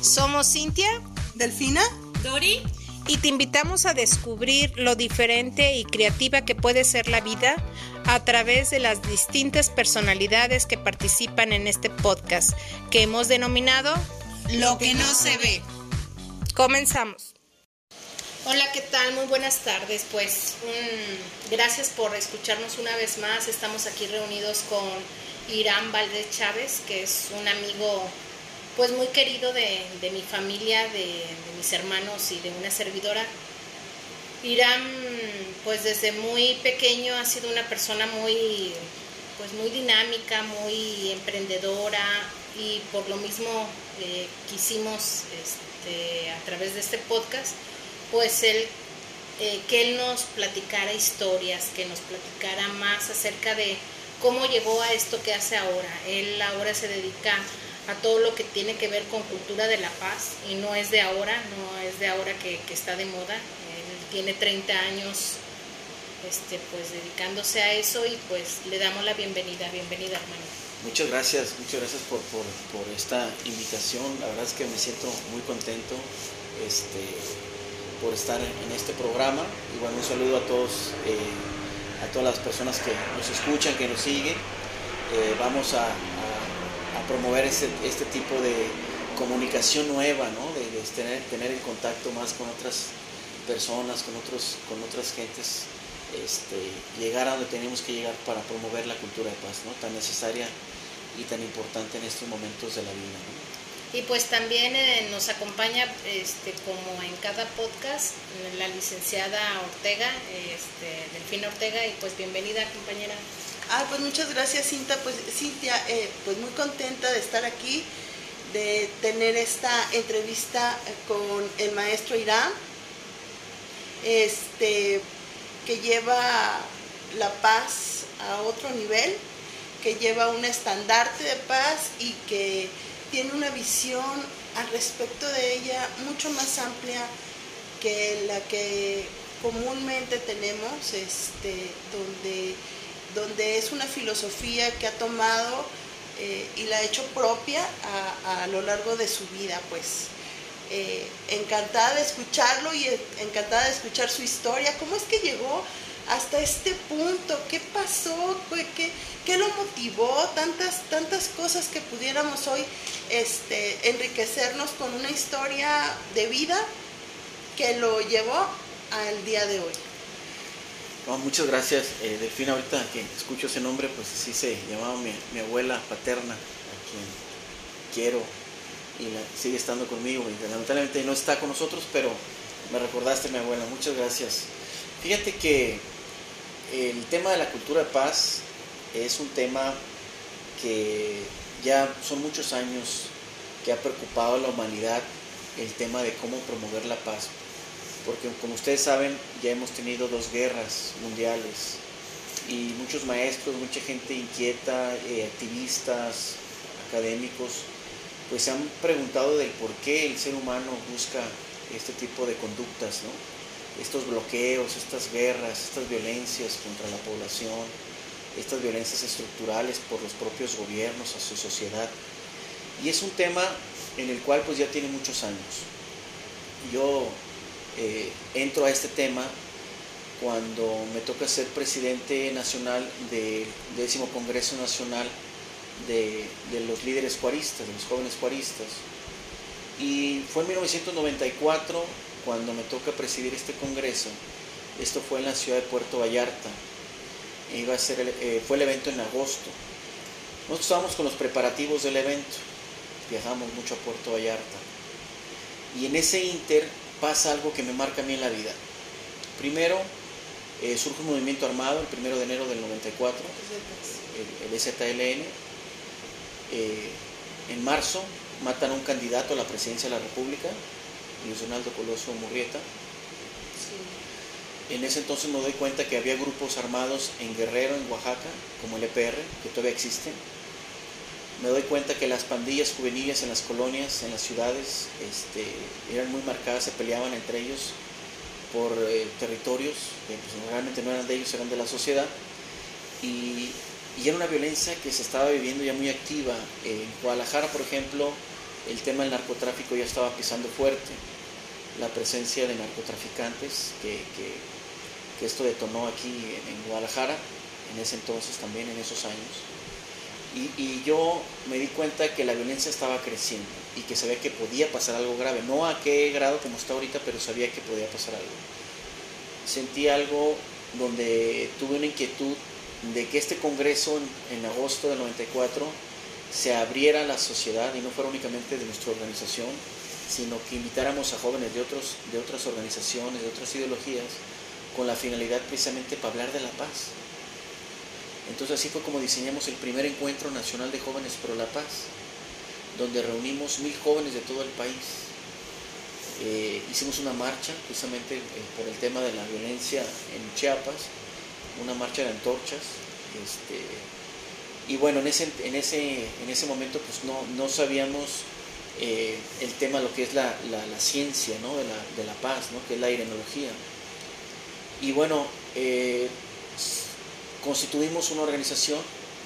Somos Cintia, Delfina, Dori, y te invitamos a descubrir lo diferente y creativa que puede ser la vida a través de las distintas personalidades que participan en este podcast que hemos denominado Lo que no se ve. Comenzamos. Hola, ¿qué tal? Muy buenas tardes. Pues mm, gracias por escucharnos una vez más. Estamos aquí reunidos con Irán Valdés Chávez, que es un amigo pues muy querido de, mi familia, de, de mis hermanos y de una servidora. Irán, pues desde muy pequeño ha sido una persona muy, pues muy dinámica, muy emprendedora y por lo mismo eh, quisimos este, a través de este podcast, pues él, eh, que él nos platicara historias, que nos platicara más acerca de cómo llegó a esto que hace ahora. Él ahora se dedica a todo lo que tiene que ver con cultura de la paz y no es de ahora, no es de ahora que, que está de moda. Él tiene 30 años este, pues dedicándose a eso y pues le damos la bienvenida, bienvenida hermano. Muchas gracias, muchas gracias por, por, por, esta invitación. La verdad es que me siento muy contento este, por estar en este programa. Y bueno, un saludo a todos, eh, a todas las personas que nos escuchan, que nos siguen. Eh, vamos a, promover este, este, tipo de comunicación nueva, ¿no? de, tener, tener el contacto más con otras personas, con, otros, con otras gentes este, llegar a donde tenemos que llegar para promover la cultura de paz, ¿no? tan necesaria y tan importante en estos momentos de la vida. Y pues también eh, nos acompaña, este, como en cada podcast, la licenciada Ortega, este, Delfina Ortega, y pues bienvenida compañera. Ah, pues muchas gracias Cinta, pues Cintia, eh, pues muy contenta de estar aquí, de tener esta entrevista con el maestro Irán. Este, que lleva la paz a otro nivel, que lleva un estandarte de paz y que tiene una visión al respecto de ella mucho más amplia que la que comúnmente tenemos, este, donde, donde es una filosofía que ha tomado eh, y la ha hecho propia a, lo largo de su vida, pues. Eh, encantada de escucharlo y encantada de escuchar su historia. ¿Cómo es que llegó hasta este punto? ¿Qué pasó? ¿Qué, qué lo motivó? Tantas, tantas cosas que pudiéramos hoy este, enriquecernos con una historia de vida que lo llevó al día de hoy. Muchas gracias, eh, Delfina. Ahorita que escucho ese nombre, pues sí se llamaba mi, mi abuela paterna, a quien quiero y sigue estando conmigo. Y lamentablemente no está con nosotros, pero me recordaste mi abuela. Muchas gracias. Fíjate que el tema de la cultura de paz es un tema que ya son muchos años que ha preocupado a la humanidad el tema de cómo promover la paz. Porque como ustedes saben, ya hemos tenido dos guerras mundiales y muchos maestros, mucha gente inquieta, eh, activistas, académicos, pues se han preguntado del por qué el ser humano busca este tipo de conductas, ¿no? Estos bloqueos, estas guerras, estas violencias contra la población, estas violencias estructurales por los propios gobiernos a su sociedad. Y es un tema en el cual pues ya tiene muchos años. Yo eh, entro a este tema cuando me toca ser presidente nacional del décimo Congreso Nacional de, de, los líderes cuaristas, de los jóvenes cuaristas. Y fue en 1994 cuando me toca presidir este congreso. Esto fue en la ciudad de Puerto Vallarta. Iba a ser eh, fue el evento en agosto. Nosotros estábamos con los preparativos del evento. Viajamos mucho a Puerto Vallarta. Y en ese inter pasa algo que me marca a mí en la vida. Primero, eh, surge un movimiento armado el primero de enero del 94, el, el ZLN. Eh, en marzo matan a un candidato a la presidencia de la República, Luis Donaldo Coloso Murrieta. Sí. En ese entonces me doy cuenta que había grupos armados en Guerrero, en Oaxaca, como el EPR, que todavía existen. Me doy cuenta que las pandillas juveniles en las colonias, en las ciudades, este, eran muy marcadas, se peleaban entre ellos por eh, territorios que pues, realmente no eran de ellos, eran de la sociedad. Y y era una violencia que se estaba viviendo ya muy activa. En Guadalajara, por ejemplo, el tema del narcotráfico ya estaba pisando fuerte, la presencia de narcotraficantes, que, que, esto detonó aquí en Guadalajara, en ese entonces también, en esos años. Y, y, yo me di cuenta que la violencia estaba creciendo y que sabía que podía pasar algo grave. No a qué grado como está ahorita, pero sabía que podía pasar algo. Sentí algo donde tuve una inquietud de que este Congreso en, agosto del 94 se abriera la sociedad y no fuera únicamente de nuestra organización, sino que invitáramos a jóvenes de, otros, de otras organizaciones, de otras ideologías, con la finalidad precisamente para hablar de la paz. Entonces así fue como diseñamos el primer encuentro nacional de jóvenes pro la paz, donde reunimos mil jóvenes de todo el país. Eh, hicimos una marcha precisamente eh, por el tema de la violencia en Chiapas, una marcha de antorchas. Este, y bueno, en ese, en ese, en ese momento pues no, no sabíamos eh, el tema, lo que es la, la, ciencia ¿no? de, la, de, la, paz, ¿no? que es la irenología. Y bueno, eh, constituimos una organización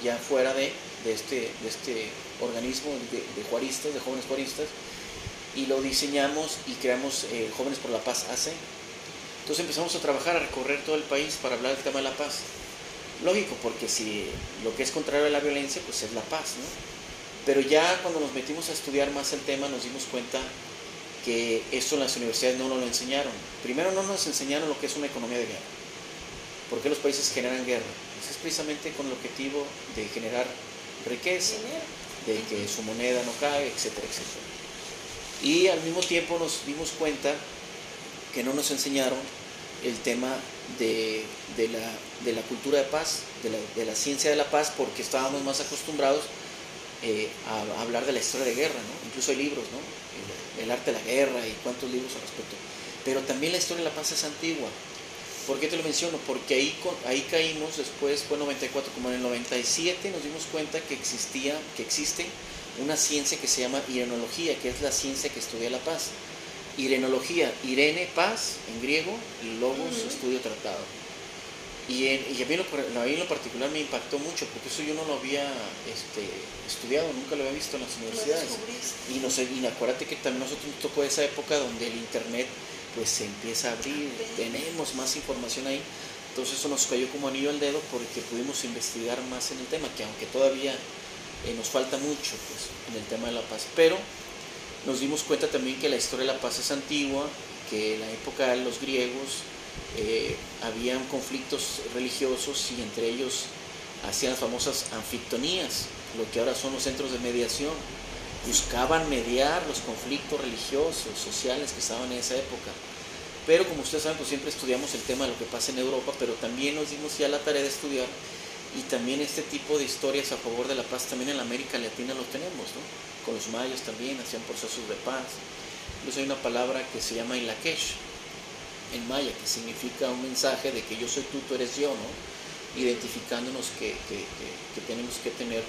ya fuera de, de, este, de este organismo de, juaristas, de jóvenes juaristas, y lo diseñamos y creamos eh, Jóvenes por la Paz AC, entonces empezamos a trabajar, a recorrer todo el país para hablar del tema de la paz. Lógico, porque si lo que es contrario a la violencia, pues es la paz, ¿no? Pero ya cuando nos metimos a estudiar más el tema, nos dimos cuenta que esto en las universidades no nos lo enseñaron. Primero no nos enseñaron lo que es una economía de guerra. ¿Por qué los países generan guerra? Pues es precisamente con el objetivo de generar riqueza, de que su moneda no caiga, etcétera, etcétera. Y al mismo tiempo nos dimos cuenta que no nos enseñaron el tema de, la, cultura de paz, de la, ciencia de la paz, porque estábamos más acostumbrados eh, a, hablar de la historia de guerra, ¿no? incluso hay libros, ¿no? el, arte de la guerra y cuántos libros al respecto. Pero también la historia de la paz es antigua. ¿Por qué te lo menciono? Porque ahí, ahí caímos después, fue 94, como en el 97 nos dimos cuenta que existía, que existe una ciencia que se llama iranología, que es la ciencia que estudia la paz. Irenología, Irene, paz en griego, y Logos, estudio tratado. Y, a, mí en lo, particular me impactó mucho, porque eso yo no lo había este, estudiado, nunca lo había visto en las universidades. Y, no sé, y acuérdate que también nosotros nos tocó esa época donde el Internet pues se empieza a abrir, tenemos más información ahí. Entonces eso nos cayó como anillo al dedo porque pudimos investigar más en el tema, que aunque todavía eh, nos falta mucho pues, en el tema de la paz. Pero nos dimos cuenta también que la historia de la paz es antigua, que en la época de los griegos eh, habían conflictos religiosos y entre ellos hacían las famosas anfictonías, lo que ahora son los centros de mediación. Buscaban mediar los conflictos religiosos, sociales que estaban en esa época. Pero como ustedes saben, pues siempre estudiamos el tema de lo que pasa en Europa, pero también nos dimos ya la tarea de estudiar y también este tipo de historias a favor de la paz también en la América Latina lo tenemos, ¿no? Con los mayos también hacían procesos de paz. Incluso hay una palabra que se llama Ilakesh, en maya, que significa un mensaje de que yo soy tú, tú eres yo, ¿no? Identificándonos que, tenemos que tener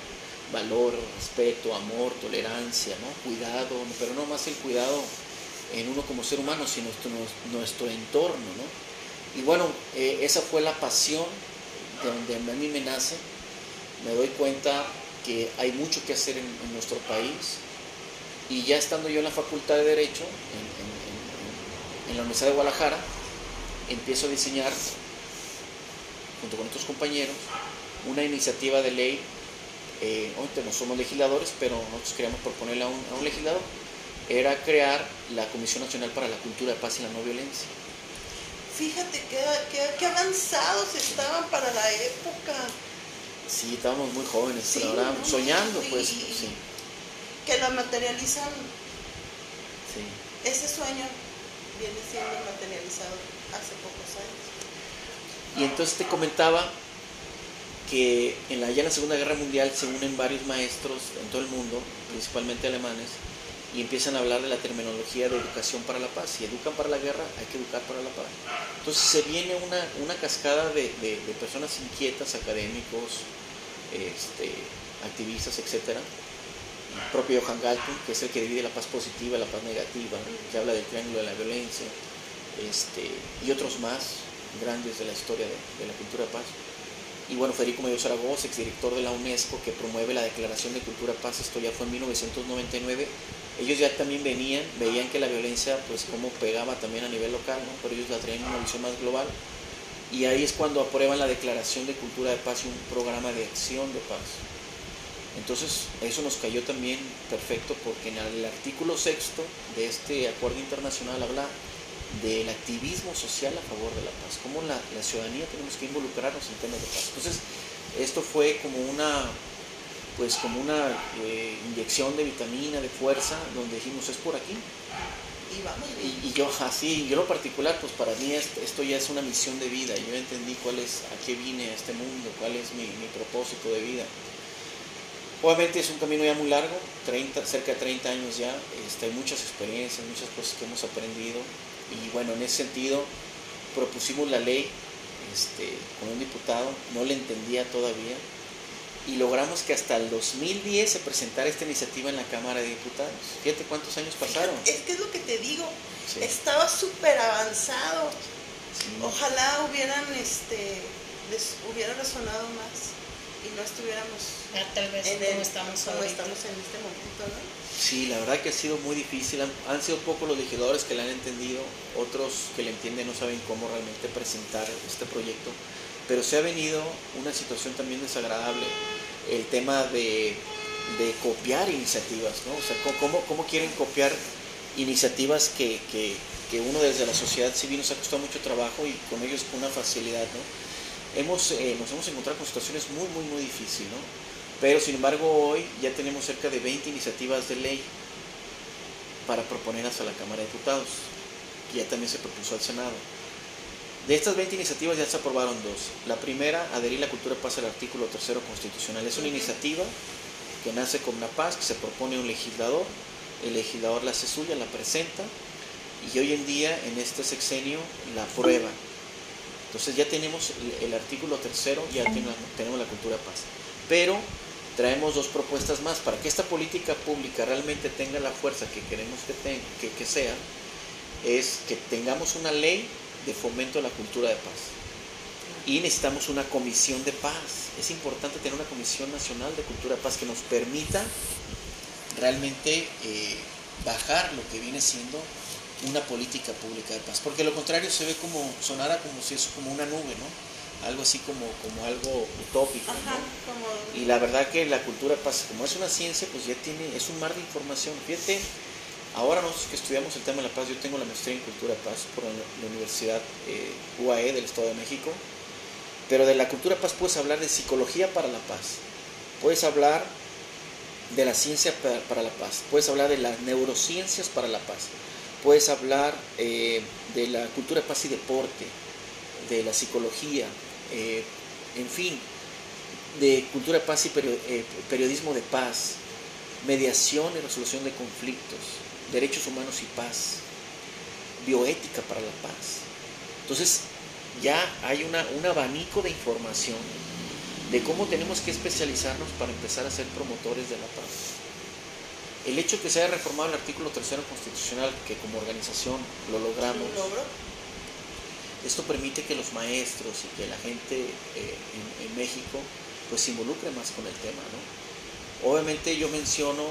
valor, respeto, amor, tolerancia, ¿no? Cuidado, pero no más el cuidado en uno como ser humano, sino nuestro, nuestro entorno, ¿no? Y bueno, eh, esa fue la pasión de donde a mí me nace, me doy cuenta que hay mucho que hacer en, nuestro país. Y ya estando yo en la Facultad de Derecho, en, la Universidad de Guadalajara, empiezo a diseñar, junto con otros compañeros, una iniciativa de ley, eh, no somos legisladores, pero nosotros queríamos proponerle a un, legislador, era crear la Comisión Nacional para la Cultura de Paz y la No Violencia. Fíjate qué, avanzados estaban para la época. Sí, estábamos muy jóvenes, pero ahora soñando, pues. sí. Que lo materializan. Sí. Ese sueño viene siendo materializado hace pocos años. Y entonces te comentaba que en la, ya en la Segunda Guerra Mundial se unen varios maestros en todo el mundo, principalmente alemanes, y empiezan a hablar de la terminología de educación para la paz. Si educan para la guerra, hay que educar para la paz. Entonces se viene una, cascada de, personas inquietas, académicos, este, activistas, etc. El propio Johann Galtung, que es el que divide la paz positiva la paz negativa, que habla del triángulo de la violencia, este, y otros más grandes de la historia de, la cultura de paz. y bueno, Federico Medio Zaragoza, exdirector de la UNESCO, que promueve la Declaración de Cultura Paz, esto ya fue en 1999, ellos ya también venían, veían que la violencia, pues cómo pegaba también a nivel local, pero ellos la traían en una visión más global, y ahí es cuando aprueban la Declaración de Cultura de Paz y un programa de acción de paz. Entonces, eso nos cayó también perfecto porque en el artículo sexto de este acuerdo internacional habla del activismo social a favor de la paz, cómo la, ciudadanía tenemos que involucrarnos en temas de paz. Entonces, esto fue como una, pues como una eh, inyección de vitamina, de fuerza, donde dijimos, es por aquí. Y, vamos y, yo así, yo lo particular, pues para mí esto ya es una misión de vida, yo entendí cuál es, a qué vine a este mundo, cuál es mi, propósito de vida. Obviamente es un camino ya muy largo, 30, cerca de 30 años ya, este, hay muchas experiencias, muchas cosas que hemos aprendido, y bueno, en ese sentido propusimos la ley este, con un diputado, no le entendía todavía, y logramos que hasta el 2010 se presentara esta iniciativa en la Cámara de Diputados. Fíjate cuántos años pasaron. Es que es lo que te digo, estaba súper avanzado. Ojalá hubieran, este, les hubiera resonado más y no estuviéramos ah, tal vez en como, estamos, como estamos en este momento, ¿no? Sí, la verdad que ha sido muy difícil. Han, sido pocos los legisladores que le han entendido, otros que le entienden no saben cómo realmente presentar este proyecto. Pero se ha venido una situación también desagradable, el tema de, de copiar iniciativas, ¿no? O sea, ¿cómo, cómo quieren copiar iniciativas que, que, que, uno desde la sociedad civil nos ha costado mucho trabajo y con ellos una facilidad, ¿no? Hemos, eh, nos hemos encontrado con situaciones muy, muy, muy difíciles, ¿no? Pero sin embargo hoy ya tenemos cerca de 20 iniciativas de ley para proponerlas a la Cámara de Diputados, que ya también se propuso al Senado. De estas 20 iniciativas ya se aprobaron dos. La primera, adherir la cultura paz al artículo tercero constitucional. Es una iniciativa que nace con una paz, que se propone un legislador, el legislador la hace suya, la presenta, y hoy en día en este sexenio la aprueba. Entonces ya tenemos el, artículo tercero, ya tenemos, la cultura paz. Pero traemos dos propuestas más. Para que esta política pública realmente tenga la fuerza que queremos que, tenga, que, sea, es que tengamos una ley de fomento a la cultura de paz. Y necesitamos una comisión de paz. Es importante tener una comisión nacional de cultura de paz que nos permita realmente eh, bajar lo que viene siendo una política pública de paz. Porque lo contrario se ve como, sonara como si eso como una nube, ¿no? algo así como, como algo utópico. Y la verdad que la cultura pasa, como es una ciencia, pues ya tiene, es un mar de información. Fíjate, ahora nosotros que estudiamos el tema de la paz, yo tengo la maestría en cultura paz por la Universidad eh, UAE del Estado de México, pero de la cultura paz puedes hablar de psicología para la paz, puedes hablar de la ciencia para, la paz, puedes hablar de las neurociencias para la paz, puedes hablar eh, de la cultura paz y deporte, de la psicología, eh, en fin, de cultura de paz y eh, periodismo de paz, mediación y resolución de conflictos, derechos humanos y paz, bioética para la paz. Entonces, ya hay una, un abanico de información de cómo tenemos que especializarnos para empezar a ser promotores de la paz. El hecho que se haya reformado el artículo tercero constitucional, que como organización lo logramos, esto permite que los maestros y que la gente eh, en, México pues se involucre más con el tema, ¿no? Obviamente yo menciono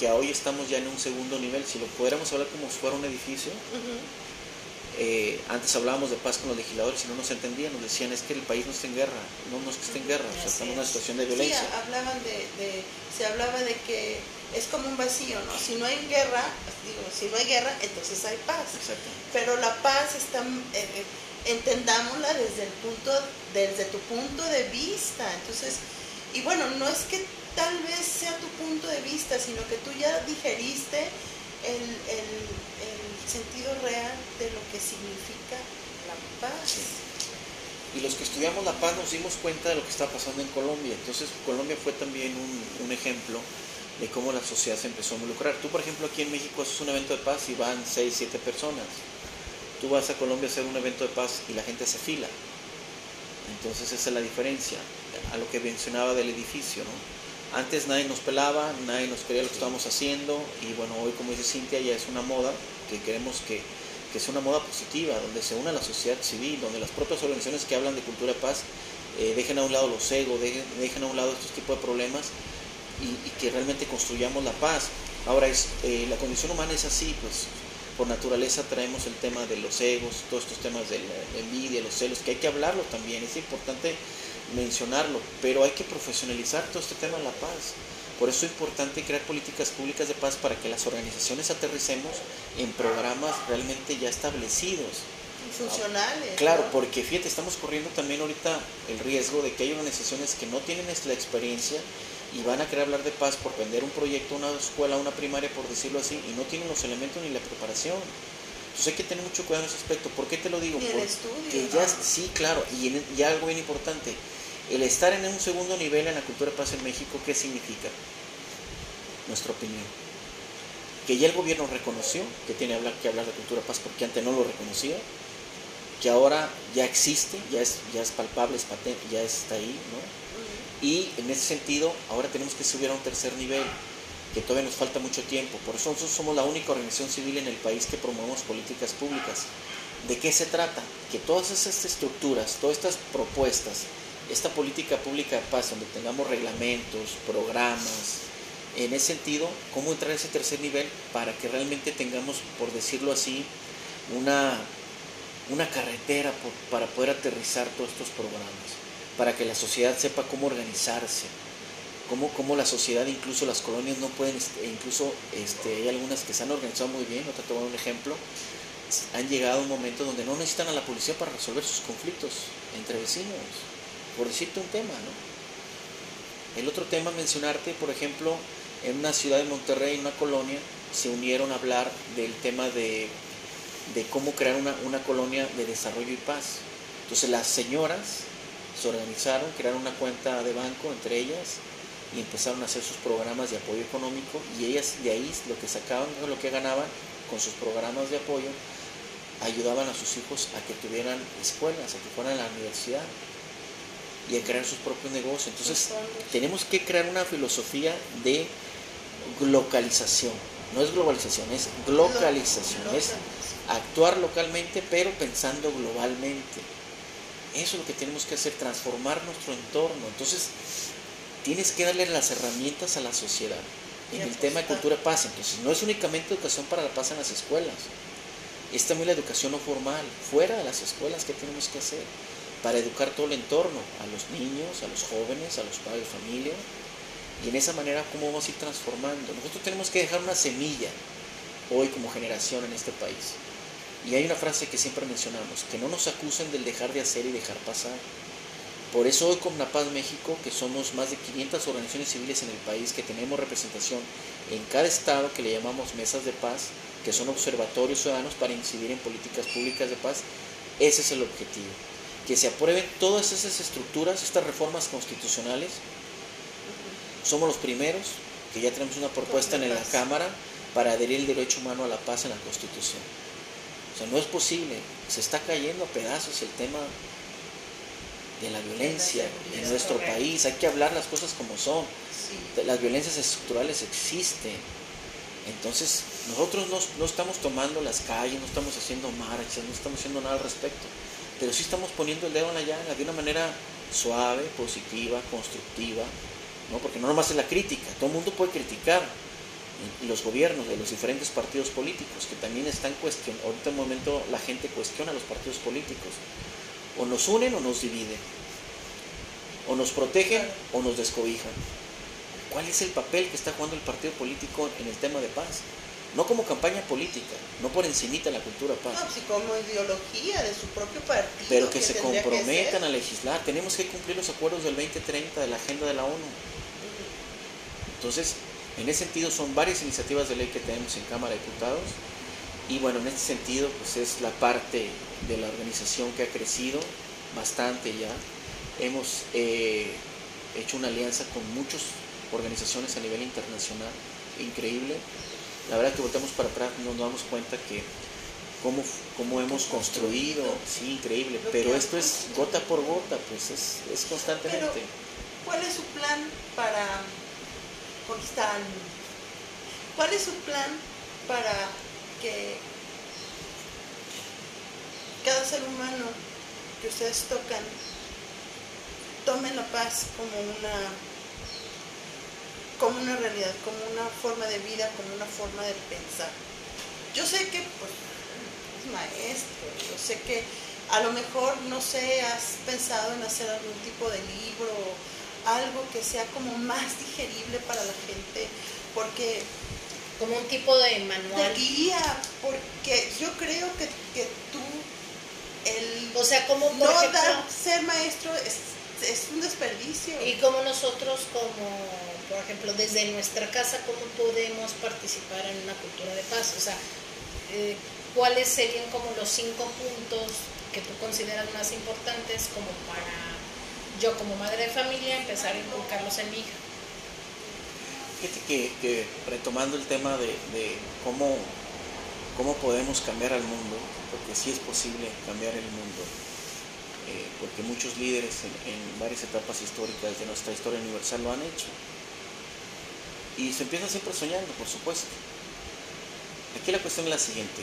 que hoy estamos ya en un segundo nivel, si lo pudiéramos hablar como si fuera un edificio, eh, antes hablábamos de paz con los legisladores y no nos entendían, nos decían es que el país no está en guerra, no, no es que esté en guerra, o sea, estamos en una situación de violencia. Sí, hablaban de, se hablaba de que es como un vacío, ¿no? Si no hay guerra, digo, si no hay guerra, entonces hay paz. Pero la paz está, eh, eh, entendámosla desde el punto, desde tu punto de vista. Entonces, y bueno, no es que tal vez sea tu punto de vista, sino que tú ya digeriste el, el, sentido real de lo que significa la paz. Y los que estudiamos la paz nos dimos cuenta de lo que está pasando en Colombia. Entonces Colombia fue también un, un ejemplo de cómo la sociedad se empezó a involucrar. Tú, por ejemplo, aquí en México haces un evento de paz y van 6, 7 personas. Tú vas a Colombia a hacer un evento de paz y la gente se fila. Entonces esa es la diferencia a lo que mencionaba del edificio. ¿no? Antes nadie nos pelaba, nadie nos quería lo que estábamos haciendo y bueno, hoy como dice Cintia ya es una moda que queremos que, que sea una moda positiva, donde se una la sociedad civil, donde las propias organizaciones que hablan de cultura de paz eh, dejen a un lado los egos, dejen, a un lado estos tipos de problemas y, que realmente construyamos la paz. Ahora, es, eh, la condición humana es así, pues por naturaleza traemos el tema de los egos, todos estos temas de la envidia, los celos, que hay que hablarlo también, es importante mencionarlo, pero hay que profesionalizar todo este tema de la paz. Por eso es importante crear políticas públicas de paz para que las organizaciones aterricemos en programas realmente ya establecidos. Funcionales. Claro, porque fíjate, estamos corriendo también ahorita el riesgo de que hay organizaciones que no tienen la experiencia y van a querer hablar de paz por vender un proyecto, una escuela, una primaria, por decirlo así, y no tienen los elementos ni la preparación. Entonces hay que tener mucho cuidado en ese aspecto. ¿Por qué te lo digo? Porque ya, sí, claro, y ya algo bien importante el estar en un segundo nivel en la cultura de paz en México, ¿qué significa? Nuestra opinión. Que ya el gobierno reconoció que tiene que hablar de cultura de paz porque antes no lo reconocía, que ahora ya existe, ya es, ya es palpable, es patente, ya está ahí, ¿no? Y en ese sentido, ahora tenemos que subir a un tercer nivel, que todavía nos falta mucho tiempo. Por eso nosotros somos la única organización civil en el país que promovemos políticas públicas. ¿De qué se trata? Que todas esas estructuras, todas estas propuestas, esta política pública de paz, donde tengamos reglamentos, programas, en ese sentido, cómo entrar a ese tercer nivel para que realmente tengamos, por decirlo así, una, una carretera para poder aterrizar todos estos programas, para que la sociedad sepa cómo organizarse, cómo, cómo la sociedad, incluso las colonias no pueden, este, incluso este, hay algunas que se han organizado muy bien, otra dar un ejemplo, han llegado a un momento donde no necesitan a la policía para resolver sus conflictos entre vecinos por decirte un tema, ¿no? El otro tema mencionarte, por ejemplo, en una ciudad de Monterrey, en una colonia, se unieron a hablar del tema de, cómo crear una, una, colonia de desarrollo y paz. Entonces las señoras se organizaron, crearon una cuenta de banco entre ellas y empezaron a hacer sus programas de apoyo económico y ellas de ahí lo que sacaban, lo que ganaban con sus programas de apoyo, ayudaban a sus hijos a que tuvieran escuelas, a que fueran a la universidad y a crear sus propios negocios. Entonces, tenemos que crear una filosofía de localización. No es globalización, es localización. Es actuar localmente, pero pensando globalmente. Eso es lo que tenemos que hacer, transformar nuestro entorno. Entonces, tienes que darle las herramientas a la sociedad en el tema de cultura paz. Entonces, no es únicamente educación para la paz en las escuelas, es también la educación no formal, fuera de las escuelas que tenemos que hacer para educar todo el entorno, a los niños, a los jóvenes, a los padres de familia, y en esa manera cómo vamos a ir transformando. Nosotros tenemos que dejar una semilla hoy como generación en este país. Y hay una frase que siempre mencionamos, que no nos acusen del dejar de hacer y dejar pasar. Por eso hoy con La Paz México, que somos más de 500 organizaciones civiles en el país, que tenemos representación en cada estado que le llamamos mesas de paz, que son observatorios ciudadanos para incidir en políticas públicas de paz, ese es el objetivo que se aprueben todas esas estructuras, estas reformas constitucionales. Somos los primeros que ya tenemos una propuesta en la Cámara para adherir el derecho humano a la paz en la Constitución. O sea, no es posible, se está cayendo a pedazos el tema de la violencia en nuestro país. Hay que hablar las cosas como son. Las violencias estructurales existen. Entonces, nosotros no, no, estamos tomando las calles, no estamos haciendo marchas, no estamos haciendo nada al respecto pero sí estamos poniendo el dedo en la llaga de una manera suave, positiva, constructiva, ¿no? porque no nomás es la crítica, todo el mundo puede criticar los gobiernos de los diferentes partidos políticos, que también están cuestionando, ahorita en un momento la gente cuestiona a los partidos políticos, o nos unen o nos dividen, o nos protegen o nos descobijan. ¿Cuál es el papel que está jugando el partido político en el tema de paz? No como campaña política, no por encimita la cultura paz. No, sí como ideología de su propio partido. Pero que, se comprometan a legislar. Tenemos que cumplir los acuerdos del 2030 de la agenda de la ONU. Entonces, en ese sentido son varias iniciativas de ley que tenemos en Cámara de Diputados. Y bueno, en este sentido, pues es la parte de la organización que ha crecido bastante ya. Hemos eh, hecho una alianza con muchas organizaciones a nivel internacional, increíble la verdad que voltamos para atrás nos damos cuenta que cómo, cómo hemos construido, sí, increíble, pero esto es gota por gota, pues es, es constantemente. ¿Cuál es su plan para conquistar ¿Cuál es su plan para que cada ser humano que ustedes tocan tomen la paz como una como una realidad, como una forma de vida, como una forma de pensar. Yo sé que pues, es maestro, yo sé que a lo mejor, no sé, has pensado en hacer algún tipo de libro, algo que sea como más digerible para la gente, porque... Como un tipo de manual. De guía, porque yo creo que, que tú, el... O sea, como... no dar, ser maestro es, es un desperdicio. Y como nosotros, como por ejemplo, desde nuestra casa, ¿cómo podemos participar en una cultura de paz? O sea, eh, ¿cuáles serían como los cinco puntos que tú consideras más importantes como para yo como madre de familia empezar a inculcarlos en mi hija? Fíjate que, retomando el tema de, cómo, cómo podemos cambiar al mundo, porque sí es posible cambiar el mundo, eh, porque muchos líderes en, varias etapas históricas de nuestra historia universal lo han hecho. Y se empieza siempre soñando, por supuesto. Aquí la cuestión es la siguiente.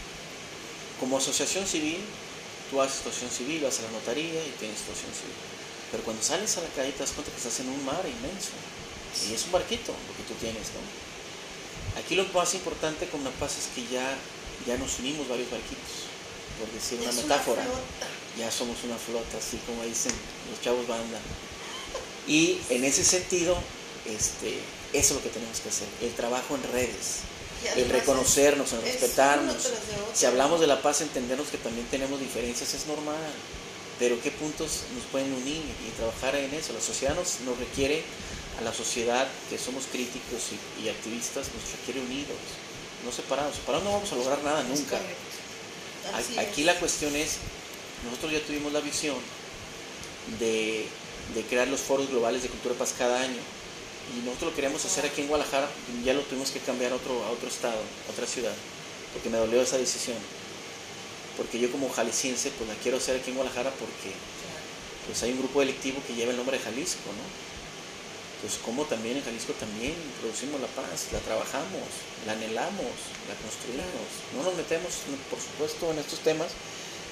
Como asociación civil, tú haces situación civil, vas a la notaría y tienes situación civil. Pero cuando sales a la calle te das cuenta que estás en un mar inmenso. Y es un barquito lo que tú tienes, ¿no? Aquí lo más importante con una paz es que ya, ya nos unimos varios barquitos, por decir una metáfora. ya somos una flota, así como dicen los chavos banda. Y en ese sentido, este, eso es lo que tenemos que hacer, el trabajo en redes, el reconocernos, el respetarnos. Si hablamos de la paz, entendernos que también tenemos diferencias es normal, pero qué puntos nos pueden unir y trabajar en eso. La sociedad nos, nos requiere, a la sociedad que somos críticos y, activistas, nos requiere unidos, no separados. Separados no vamos a lograr nada nunca. Aquí la cuestión es, nosotros ya tuvimos la visión de, de crear los foros globales de cultura paz cada año y nosotros lo queríamos hacer aquí en Guadalajara, ya lo tuvimos que cambiar a otro, a otro estado, a otra ciudad, porque me dolió esa decisión. Porque yo como jalisciense, pues la quiero hacer aquí en Guadalajara porque pues hay un grupo delictivo que lleva el nombre de Jalisco, ¿no? Pues como también en Jalisco también producimos la paz, la trabajamos, la anhelamos, la construimos. No nos metemos, por supuesto, en estos temas,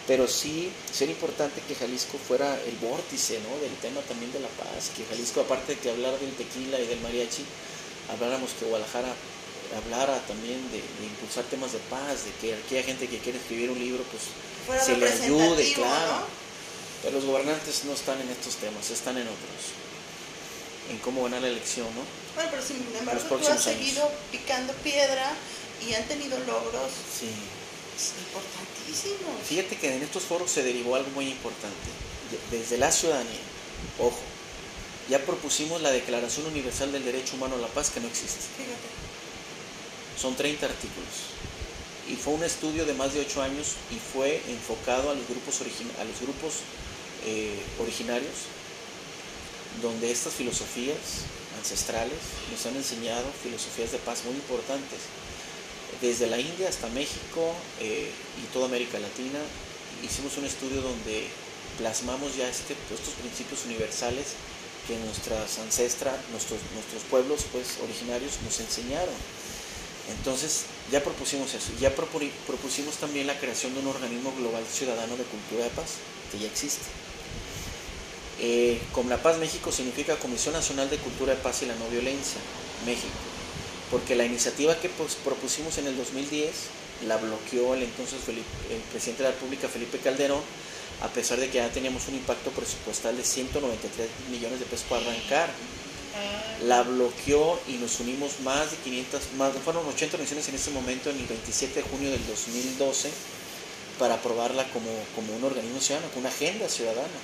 pero sí sería importante que Jalisco fuera el vórtice ¿no? del tema también de la paz, que Jalisco aparte de que hablar del tequila y del mariachi, habláramos que Guadalajara hablara también de, impulsar temas de paz, de que aquella gente que quiere escribir un libro pues se le ayude, claro. Pero los gobernantes no están en estos temas, están en otros, en cómo ganar la elección, ¿no? Bueno, pero sin embargo tú has seguido picando piedra y han tenido logros. Sí importantísimo. Fíjate que en estos foros se derivó algo muy importante. Desde la ciudadanía, ojo, ya propusimos la Declaración Universal del Derecho Humano a la Paz que no existe. Fíjate. Son 30 artículos. Y fue un estudio de más de 8 años y fue enfocado a los grupos, a los grupos eh, originarios, donde estas filosofías ancestrales nos han enseñado filosofías de paz muy importantes desde la India hasta México eh, y toda América Latina. Hicimos un estudio donde plasmamos ya este, estos principios universales que nuestras ancestras, nuestros, nuestros pueblos pues, originarios nos enseñaron. Entonces ya propusimos eso, ya propusimos también la creación de un organismo global ciudadano de cultura de paz, que ya existe. Eh, con la Paz México significa Comisión Nacional de Cultura de Paz y la No Violencia, México porque la iniciativa que pues, propusimos en el 2010 la bloqueó el entonces el presidente de la República, Felipe Calderón, a pesar de que ya teníamos un impacto presupuestal de 193 millones de pesos para arrancar. La bloqueó y nos unimos más de 500, más, fueron 80 organizaciones en ese momento, en el 27 de junio del 2012, para aprobarla como, como un organismo ciudadano, como una agenda ciudadana.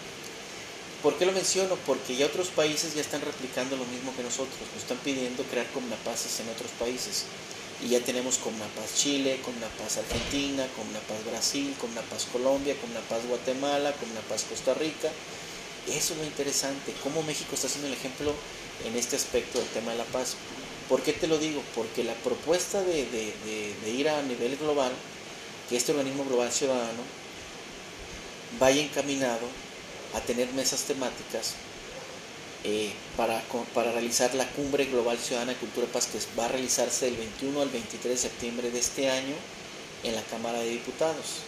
¿Por qué lo menciono? Porque ya otros países ya están replicando lo mismo que nosotros, nos están pidiendo crear Comnapaces en otros países. Y ya tenemos Comnapaz Chile, Comnapaz Argentina, Comnapaz Brasil, Comnapaz Colombia, Comnapaz Guatemala, Comnapaz Costa Rica. Eso es lo interesante, cómo México está haciendo el ejemplo en este aspecto del tema de la paz. ¿Por qué te lo digo? Porque la propuesta de ir a nivel global, que este organismo global ciudadano vaya encaminado a tener mesas temáticas eh, para, para, realizar la Cumbre Global Ciudadana de Cultura Paz que va a realizarse del 21 al 23 de septiembre de este año en la Cámara de Diputados.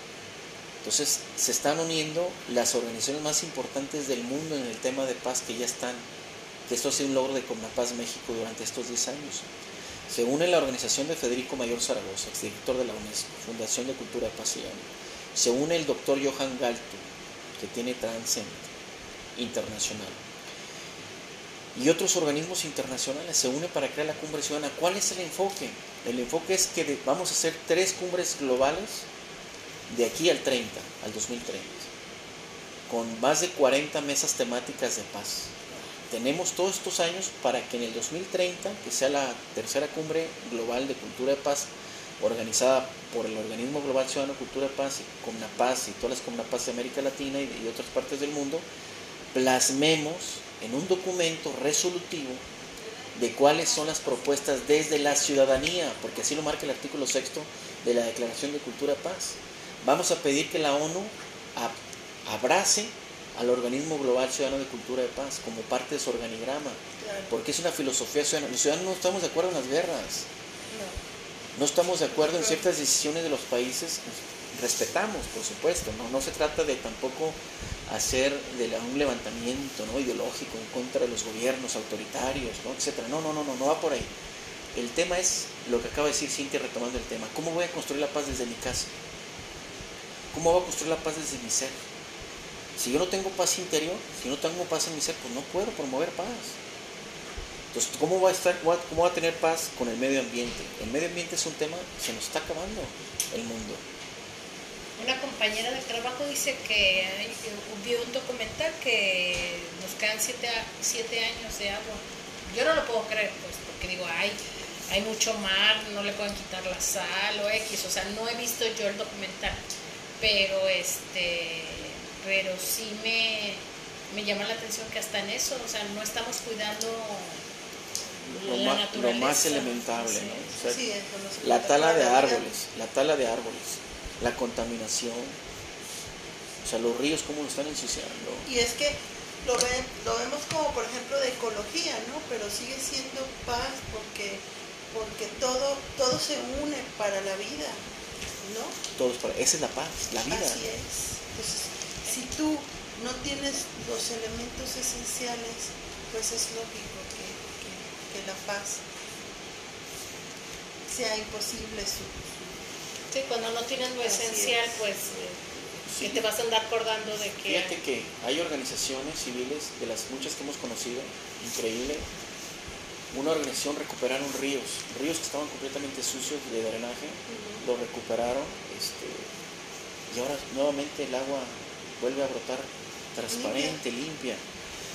Entonces se están uniendo las organizaciones más importantes del mundo en el tema de paz que ya están, que esto ha sido un logro de Paz México durante estos 10 años. Se une la organización de Federico Mayor Zaragoza, exdirector de la UNESCO, Fundación de Cultura Paz y Se une el doctor Johan Galto, que tiene Transcend Internacional. Y otros organismos internacionales se unen para crear la cumbre ciudadana. ¿Cuál es el enfoque? El enfoque es que vamos a hacer tres cumbres globales de aquí al 30, al 2030, con más de 40 mesas temáticas de paz. Tenemos todos estos años para que en el 2030, que sea la tercera cumbre global de cultura de paz, organizada por el Organismo Global Ciudadano Cultura de Paz, y Paz y todas las Paz de América Latina y de otras partes del mundo, plasmemos en un documento resolutivo de cuáles son las propuestas desde la ciudadanía, porque así lo marca el artículo sexto de la Declaración de Cultura de Paz. Vamos a pedir que la ONU abrace al organismo global ciudadano de cultura de paz como parte de su organigrama, porque es una filosofía ciudadana. Los ciudadanos no estamos de acuerdo en las guerras, no, estamos de acuerdo en ciertas decisiones de los países, respetamos, por supuesto, no, no se trata de tampoco hacer de un levantamiento ¿no? ideológico en contra de los gobiernos autoritarios, ¿no? etcétera. No, no, no, no, no va por ahí. El tema es lo que acaba de decir Cintia retomando el tema. ¿Cómo voy a construir la paz desde mi casa? ¿Cómo voy a construir la paz desde mi ser? Si yo no tengo paz interior, si no tengo paz en mi ser, pues no puedo promover paz. Entonces, ¿cómo va a, estar, cómo va a tener paz con el medio ambiente? El medio ambiente es un tema, se nos está acabando el mundo. Una compañera de trabajo dice que vio un documental que nos quedan siete, años de agua. Yo no lo puedo creer, pues, porque digo, hay mucho mar, no le pueden quitar la sal o X, o sea, no he visto yo el documental pero este pero sí me, me llama la atención que hasta en eso, o sea, no estamos cuidando lo, la más, lo más elementable, ¿no? la tala de árboles, la tala de árboles, la contaminación, o sea, los ríos cómo lo están ensuciando. Y es que lo, ven, lo vemos como, por ejemplo, de ecología, ¿no? Pero sigue siendo paz porque, porque todo, todo se une para la vida. ¿no? Todos para, esa es la paz, la vida. Así es. Entonces, si tú no tienes los elementos esenciales, pues es lógico la paz sea imposible su, Sí, cuando no tienes lo esencial, pues eh, te vas a andar acordando de que... Fíjate que hay organizaciones civiles, de las muchas que hemos conocido, increíble, una organización recuperaron ríos, ríos que estaban completamente sucios de drenaje, lo recuperaron este, y ahora nuevamente el agua vuelve a brotar transparente, limpia.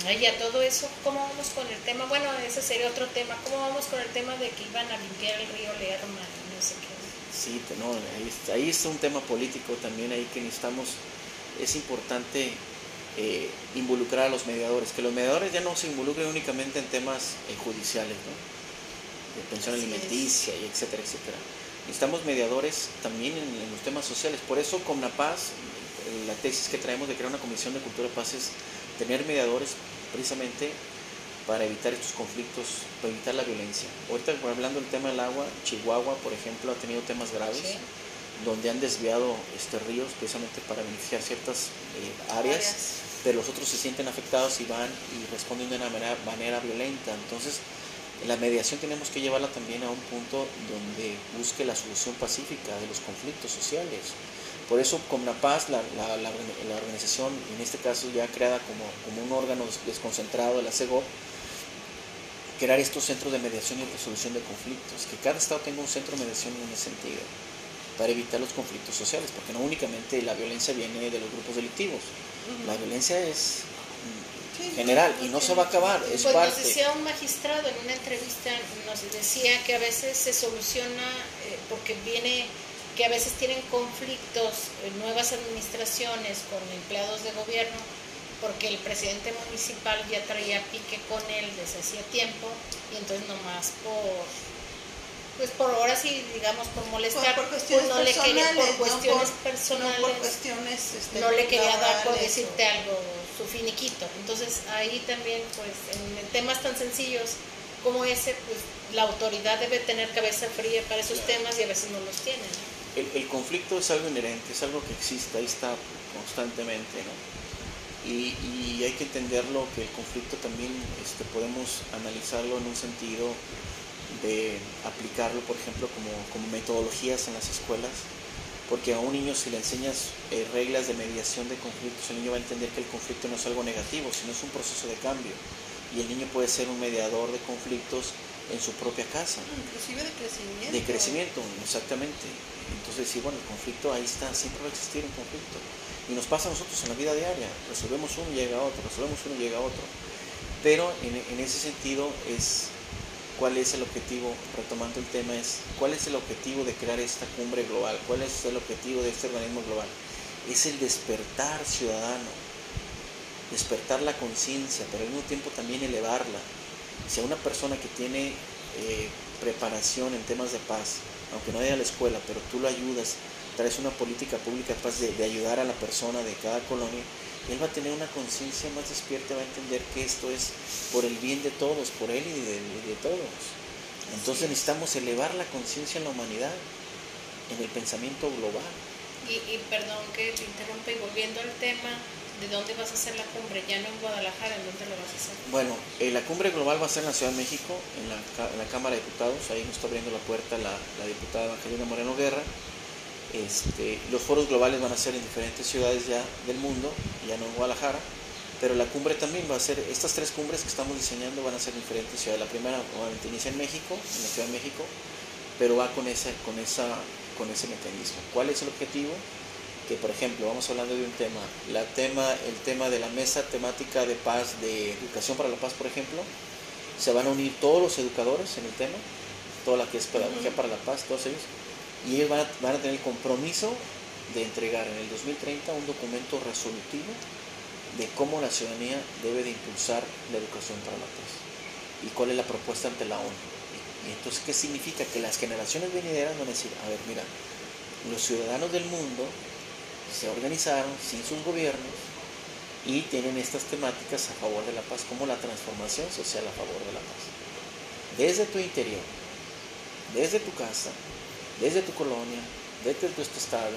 Ay, a todo eso, ¿cómo vamos con el tema? Bueno, ese sería otro tema. ¿Cómo vamos con el tema de que iban a limpiar el río Lerma y no sé qué? Sí, no, ahí, ahí está un tema político también ahí que necesitamos, es importante eh, involucrar a los mediadores, que los mediadores ya no se involucren únicamente en temas eh, judiciales, de pensión alimenticia y etcétera, etcétera. Necesitamos mediadores también en, los temas sociales. Por eso con la paz, la tesis que traemos de crear una comisión de cultura de paz es tener mediadores precisamente para evitar estos conflictos, para evitar la violencia. Ahorita hablando del tema del agua, Chihuahua, por ejemplo, ha tenido temas graves donde han desviado este ríos precisamente para beneficiar ciertas áreas pero los otros se sienten afectados y van y responden de una manera, manera violenta. Entonces, la mediación tenemos que llevarla también a un punto donde busque la solución pacífica de los conflictos sociales. Por eso, Comnapaz, la, la, la, la organización, en este caso ya creada como, como un órgano desconcentrado de la CEGOP, crear estos centros de mediación y resolución de conflictos, que cada estado tenga un centro de mediación en ese sentido, para evitar los conflictos sociales, porque no únicamente la violencia viene de los grupos delictivos, la violencia es general y no se va a acabar, es pues parte. Nos decía un magistrado en una entrevista, nos decía que a veces se soluciona eh, porque viene que a veces tienen conflictos en nuevas administraciones con empleados de gobierno porque el presidente municipal ya traía pique con él desde hacía tiempo y entonces nomás por pues por ahora sí, digamos, por molestar, por, cuestiones pues no le quería, por cuestiones personales, no, por cuestiones, este, no le quería dar por decirte algo, su finiquito. Entonces ahí también, pues en temas tan sencillos como ese, pues la autoridad debe tener cabeza fría para esos temas y a veces no los tienen. El, conflicto es algo inherente, es algo que existe, ahí está constantemente, ¿no? Y, hay que entenderlo que el conflicto también este, podemos analizarlo en un sentido de aplicarlo, por ejemplo, como, como metodologías en las escuelas, porque a un niño si le enseñas eh, reglas de mediación de conflictos, el niño va a entender que el conflicto no es algo negativo, sino es un proceso de cambio. Y el niño puede ser un mediador de conflictos en su propia casa. Inclusive de crecimiento. De crecimiento, exactamente. Entonces, sí, bueno, el conflicto ahí está, siempre va a existir un conflicto. Y nos pasa a nosotros en la vida diaria. Resolvemos uno y llega otro, resolvemos uno y llega otro. Pero en, en ese sentido es cuál es el objetivo, retomando el tema, es cuál es el objetivo de crear esta cumbre global, cuál es el objetivo de este organismo global. Es el despertar ciudadano, despertar la conciencia, pero al mismo tiempo también elevarla. Si a una persona que tiene eh, preparación en temas de paz, aunque no vaya a la escuela, pero tú lo ayudas, traes una política pública capaz de, ayudar a la persona de cada colonia, él va a tener una conciencia más despierta, va a entender que esto es por el bien de todos, por él y de, todos. Entonces necesitamos elevar la conciencia en la humanidad, en el pensamiento global. Y, y perdón que te interrumpa, y volviendo al tema, ¿De dónde vas a hacer la cumbre? Ya no en Guadalajara, ¿en dónde lo vas a hacer? Bueno, eh, la cumbre global va a ser en la Ciudad de México, en la, Cámara de Diputados. Ahí nos está abriendo la puerta la, diputada Evangelina Moreno Guerra. Este, los foros globales van a ser en diferentes ciudades ya del mundo, ya no en Guadalajara. Pero la cumbre también va a ser, estas tres cumbres que estamos diseñando van a ser en diferentes ciudades. La primera obviamente inicia en México, en la Ciudad de México, pero va con, ese, con, esa, con ese mecanismo. ¿Cuál es el objetivo? Que por ejemplo, vamos hablando de un tema, la tema, el tema de la mesa temática de paz, de educación para la paz, por ejemplo, se van a unir todos los educadores en el tema, toda la que es pedagogía para la paz, todos ellos, y ellos van a, van a tener el compromiso de entregar en el 2030 un documento resolutivo de cómo la ciudadanía debe de impulsar la educación para la paz y cuál es la propuesta ante la ONU. Y, y entonces, ¿qué significa? Que las generaciones venideras van a decir, a ver, mira, los ciudadanos del mundo se organizaron sin sus gobiernos y tienen estas temáticas a favor de la paz, como la transformación social a favor de la paz. Desde tu interior, desde tu casa, desde tu colonia, desde tu estado,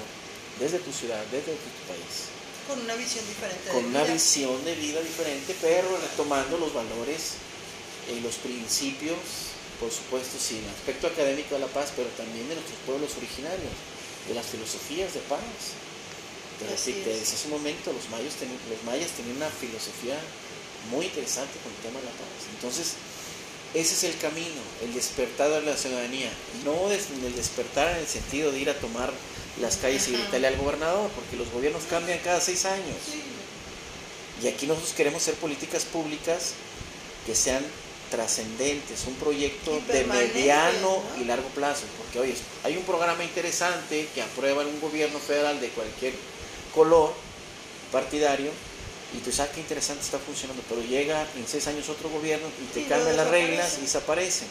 desde tu ciudad, desde tu país. Con una visión diferente. Con una visión de vida diferente, pero retomando los valores y los principios, por supuesto, sí, en aspecto académico de la paz, pero también de nuestros pueblos originarios, de las filosofías de paz te, decía hace un momento, los mayas, los mayas tenían una filosofía muy interesante con el tema de la paz. Entonces, ese es el camino, el despertar de la ciudadanía. No el despertar en el sentido de ir a tomar las calles y gritarle al gobernador, porque los gobiernos cambian cada seis años. Y aquí nosotros queremos hacer políticas públicas que sean trascendentes, un proyecto de mediano y largo plazo. Porque, oye, hay un programa interesante que aprueba en un gobierno federal de cualquier color partidario y tú sabes qué interesante está funcionando, pero llega en seis años otro gobierno y te cambian las reglas y desaparecen.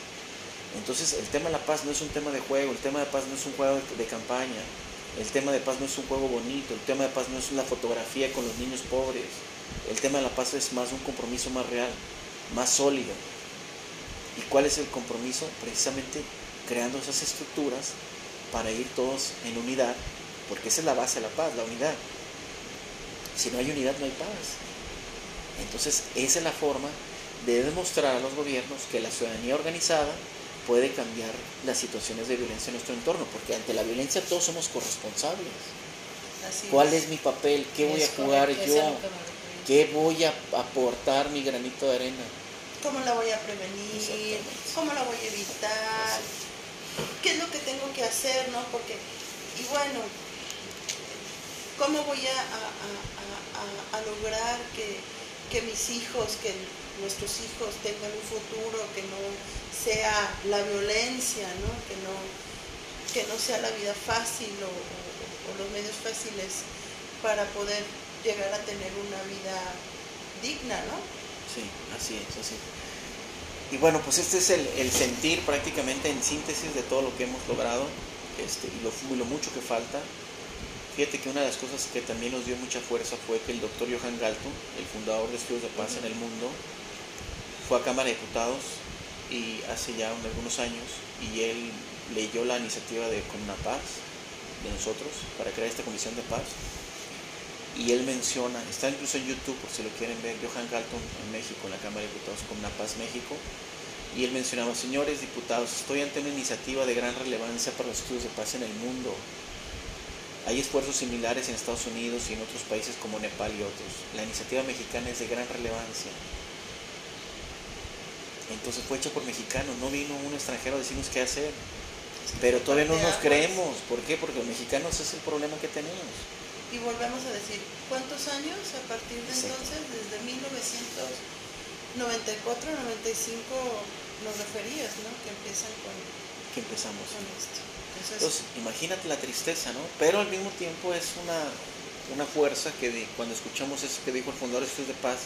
Entonces el tema de la paz no es un tema de juego, el tema de paz no es un juego de, campaña, el tema de paz no es un juego bonito, el tema de paz no es una fotografía con los niños pobres, el tema de la paz es más un compromiso más real, más sólido. ¿Y cuál es el compromiso? Precisamente creando esas estructuras para ir todos en unidad porque esa es la base de la paz, la unidad. Si no hay unidad no hay paz. Entonces esa es la forma de demostrar a los gobiernos que la ciudadanía organizada puede cambiar las situaciones de violencia en nuestro entorno, porque ante la violencia todos somos corresponsables. ¿Cuál es. mi papel? ¿Qué voy a jugar yo? ¿Qué voy a aportar mi granito de arena? ¿Cómo la voy a prevenir? ¿Cómo la voy a evitar? ¿Qué es lo que tengo que hacer? ¿no? Porque, y bueno, ¿Cómo voy a, lograr que, mis hijos, que nuestros hijos tengan un futuro que no sea la violencia, ¿no? Que, no, que no sea la vida fácil o, los medios fáciles para poder llegar a tener una vida digna, ¿no? Sí, así es, así Y bueno, pues este es el, sentir prácticamente en síntesis de todo lo que hemos logrado este, y, lo, y lo mucho que falta. Fíjate que una de las cosas que también nos dio mucha fuerza fue que el doctor Johan Galton, el fundador de Estudios de Paz en el mundo, fue a Cámara de Diputados y hace ya algunos años y él leyó la iniciativa de Paz de nosotros para crear esta comisión de paz. Y él menciona, está incluso en YouTube por si lo quieren ver, Johan Galton en México, en la Cámara de Diputados con Paz México. Y él mencionaba, señores diputados, estoy ante una iniciativa de gran relevancia para los estudios de paz en el mundo. Hay esfuerzos similares en Estados Unidos y en otros países como Nepal y otros. La iniciativa mexicana es de gran relevancia. Entonces fue hecha por mexicanos, no vino un extranjero a decirnos qué hacer. Pero todavía no nos creemos. ¿Por qué? Porque los mexicanos es el problema que tenemos. Y volvemos a decir, ¿cuántos años a partir de entonces? Desde 1994, 95 nos referías, ¿no? Que empiezan con... Que empezamos. Con esto. Entonces, imagínate la tristeza, ¿no? Pero al mismo tiempo es una, una fuerza que cuando escuchamos eso que dijo el fundador de Estudios de Paz,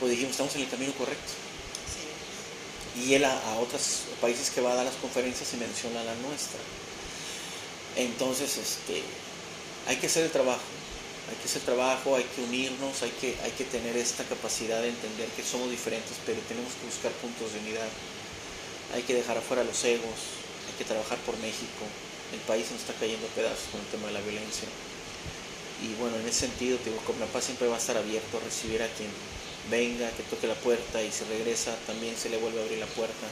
pues dijimos, estamos en el camino correcto. Y él a, otros países que va a dar las conferencias y menciona la nuestra. Entonces, este, hay que hacer el trabajo, hay que hacer el trabajo, hay que unirnos, hay que, hay que tener esta capacidad de entender que somos diferentes, pero tenemos que buscar puntos de unidad. Hay que dejar afuera los egos, hay que trabajar por México. El país nos está cayendo a pedazos con el tema de la violencia. Y bueno, en ese sentido, digo, la Paz siempre va a estar abierto a recibir a quien venga, que toque la puerta y si regresa también se le vuelve a abrir la puerta.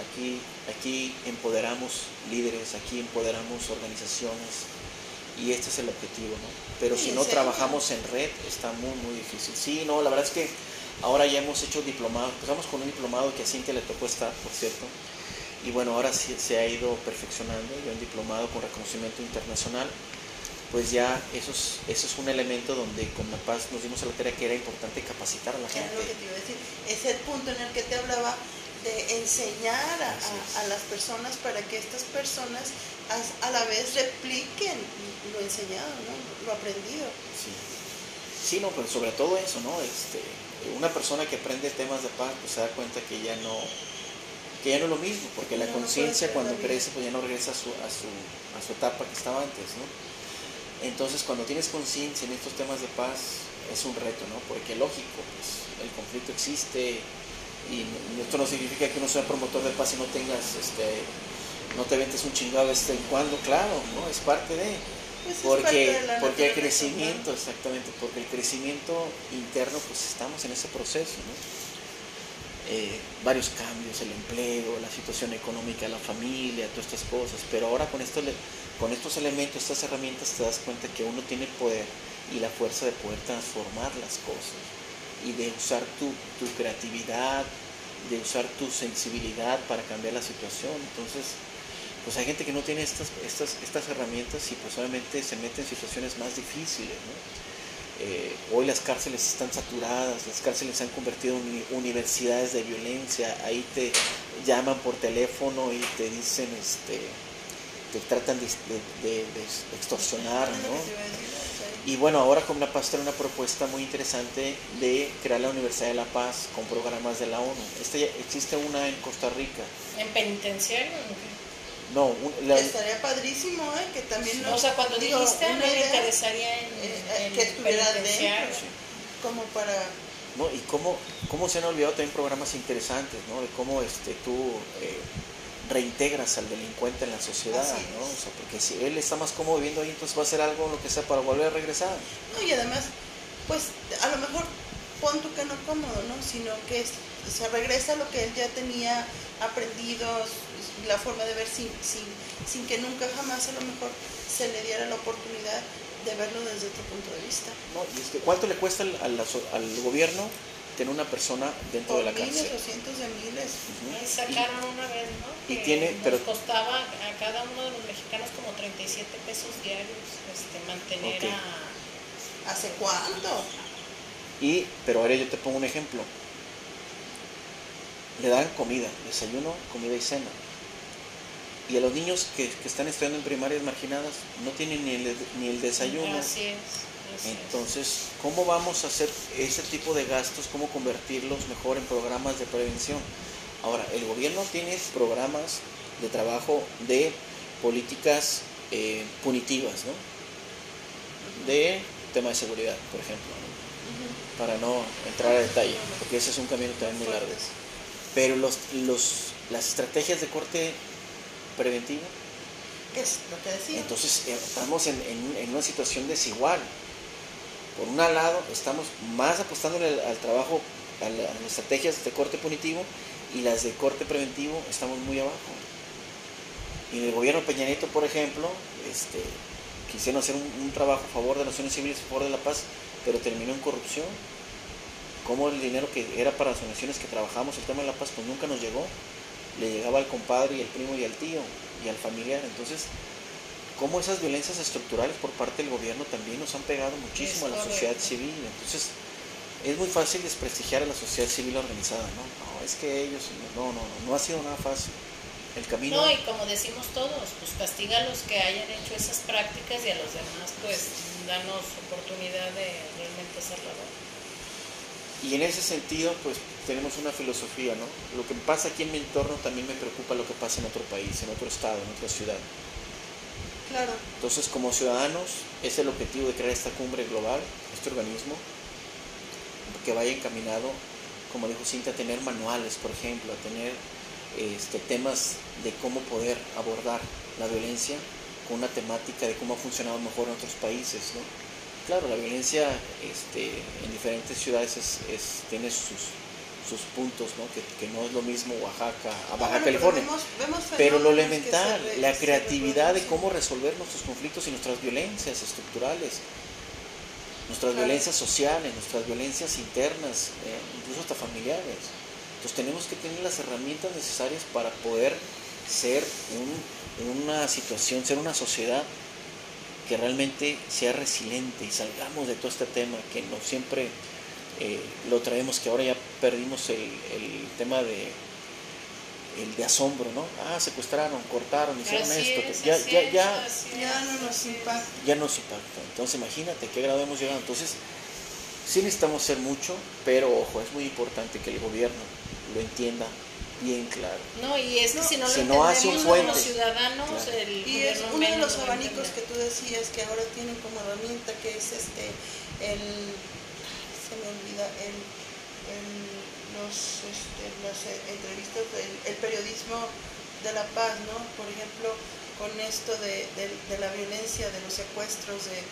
Aquí, aquí empoderamos líderes, aquí empoderamos organizaciones y este es el objetivo, ¿no? Pero si no trabajamos en red está muy, muy difícil. Sí, no, la verdad es que ahora ya hemos hecho diplomado, empezamos con un diplomado que a Cintia le tocó estar, por cierto, y bueno, ahora sí se ha ido perfeccionando, ya un diplomado con reconocimiento internacional pues ya eso es, eso es un elemento donde con La Paz nos dimos a la tarea que era importante capacitar a la gente. Es lo que te iba a decir, es el punto en el que te hablaba de enseñar a, las personas para que estas personas a, la vez repliquen lo enseñado, ¿no? lo aprendido. Sí. sí, no, pero sobre todo eso, ¿no? Este, una persona que aprende temas de paz pues se da cuenta que ya no que ya no es lo mismo, porque la conciencia cuando crece pues ya no regresa a su, a, su, a su etapa que estaba antes, ¿no? Entonces, cuando tienes conciencia en estos temas de paz, es un reto, ¿no? Porque lógico, pues, el conflicto existe y esto no significa que uno sea promotor de paz y no tengas, este, no te ventes un chingado este en cuando, claro, ¿no? Es parte de... Pues porque, porque el crecimiento, exactamente, porque el crecimiento interno, pues estamos en ese proceso, ¿no? Eh, varios cambios, el empleo, la situación económica, la familia, todas estas cosas, pero ahora con esto con estos elementos, estas herramientas, te das cuenta que uno tiene el poder y la fuerza de poder transformar las cosas y de usar tu, creatividad, de usar tu sensibilidad para cambiar la situación. Entonces, pues hay gente que no tiene estas, estas, estas herramientas y pues obviamente se mete en situaciones más difíciles. Eh, hoy las cárceles están saturadas, las cárceles se han convertido en universidades de violencia, ahí te llaman por teléfono y te dicen, este, te tratan de, extorsionar, ¿no? Y bueno, ahora con la Paz trae una propuesta muy interesante de crear la Universidad de la Paz con programas de la ONU. Este, existe una en Costa Rica. ¿En penitenciario? No, estaría padrísimo, ¿eh? Que también O sea, cuando dijiste, me interesaría en, eh, que estuviera dentro, como para... No, y cómo, cómo se han olvidado también programas interesantes, ¿no? De cómo este, tú... Eh, reintegras al delincuente en la sociedad, ¿no? O sea, porque si él está más cómodo viviendo ahí, entonces va a hacer algo, lo que sea, para volver a regresar. No, y además, pues a lo mejor pon tu que no cómodo, ¿no? Sino que se regresa a lo que él ya tenía aprendido, la forma de ver sin, sin, sin que nunca jamás a lo mejor se le diera la oportunidad de verlo desde otro punto de vista. No, y es que ¿cuánto le cuesta al, al, al gobierno tener una persona dentro de la cárcel. Miles cientos de miles. Sacaron una vez, ¿no? y tiene, pero costaba a cada uno de los mexicanos como 37 pesos diarios este, mantener a. ¿Hace cuánto? Y, pero ahora yo te pongo un ejemplo. Le dan comida, desayuno, comida y cena. Y a los niños que, que están estudiando en primarias marginadas no tienen ni el, ni el desayuno. Así es entonces, ¿cómo vamos a hacer ese tipo de gastos? ¿Cómo convertirlos mejor en programas de prevención? Ahora, el gobierno tiene programas de trabajo de políticas eh, punitivas, ¿no? De tema de seguridad, por ejemplo, para no entrar a detalle, porque ese es un camino también muy largo. Pero los, los, las estrategias de corte preventivo es lo que decía. Entonces eh, estamos en, en, una situación desigual. Por un lado, estamos más apostándole al, trabajo, a, las estrategias de corte punitivo y las de corte preventivo estamos muy abajo. Y en el gobierno Peña Nieto, por ejemplo, este, quisieron hacer un, trabajo a favor de las naciones civiles, a favor de la paz, pero terminó en corrupción. Como el dinero que era para las naciones que trabajamos el tema de la paz, pues nunca nos llegó. Le llegaba al compadre y al primo y al tío y al familiar. Entonces, cómo esas violencias estructurales por parte del gobierno también nos han pegado muchísimo a la sociedad civil. Entonces, es muy fácil desprestigiar a la sociedad civil organizada, ¿no? No, es que ellos, no, no, no, no ha sido nada fácil. El camino... No, y como decimos todos, pues castiga a los que hayan hecho esas prácticas y a los demás, pues danos oportunidad de realmente hacer la Y en ese sentido, pues tenemos una filosofía, ¿no? Lo que pasa aquí en mi entorno también me preocupa lo que pasa en otro país, en otro estado, en otra ciudad. Claro. Entonces, como ciudadanos, es el objetivo de crear esta cumbre global, este organismo, que vaya encaminado, como dijo Cinta, a tener manuales, por ejemplo, a tener este, temas de cómo poder abordar la violencia con una temática de cómo ha funcionado mejor en otros países. ¿no? Claro, la violencia este, en diferentes ciudades es, tiene sus, sus puntos, ¿no? Que, no es lo mismo Oaxaca a Baja California. Pero, lo elemental, la creatividad de cómo resolver nuestros conflictos y nuestras violencias estructurales, nuestras violencias sociales, nuestras violencias internas, eh, incluso hasta familiares. Entonces tenemos que tener las herramientas necesarias para poder ser una situación, ser una sociedad que realmente sea resiliente y salgamos de todo este tema que no siempre eh, lo traemos, que ahora ya perdimos el, tema de el de asombro, ¿no? Ah, secuestraron, cortaron, hicieron esto. ya, ya, ya, ya no nos impacta. Ya nos impacta. Entonces imagínate qué grado hemos llegado. Entonces, sí necesitamos ser mucho, pero ojo, es muy importante que el gobierno lo entienda bien claro. No, y es que si no lo entendemos como ciudadanos, el y es uno de los abanicos que tú decías que ahora tienen como herramienta que es este el se me olvida el, los este, las entrevistas el periodismo de la paz, ¿no? Por ejemplo, con esto de, de la violencia, de los secuestros, de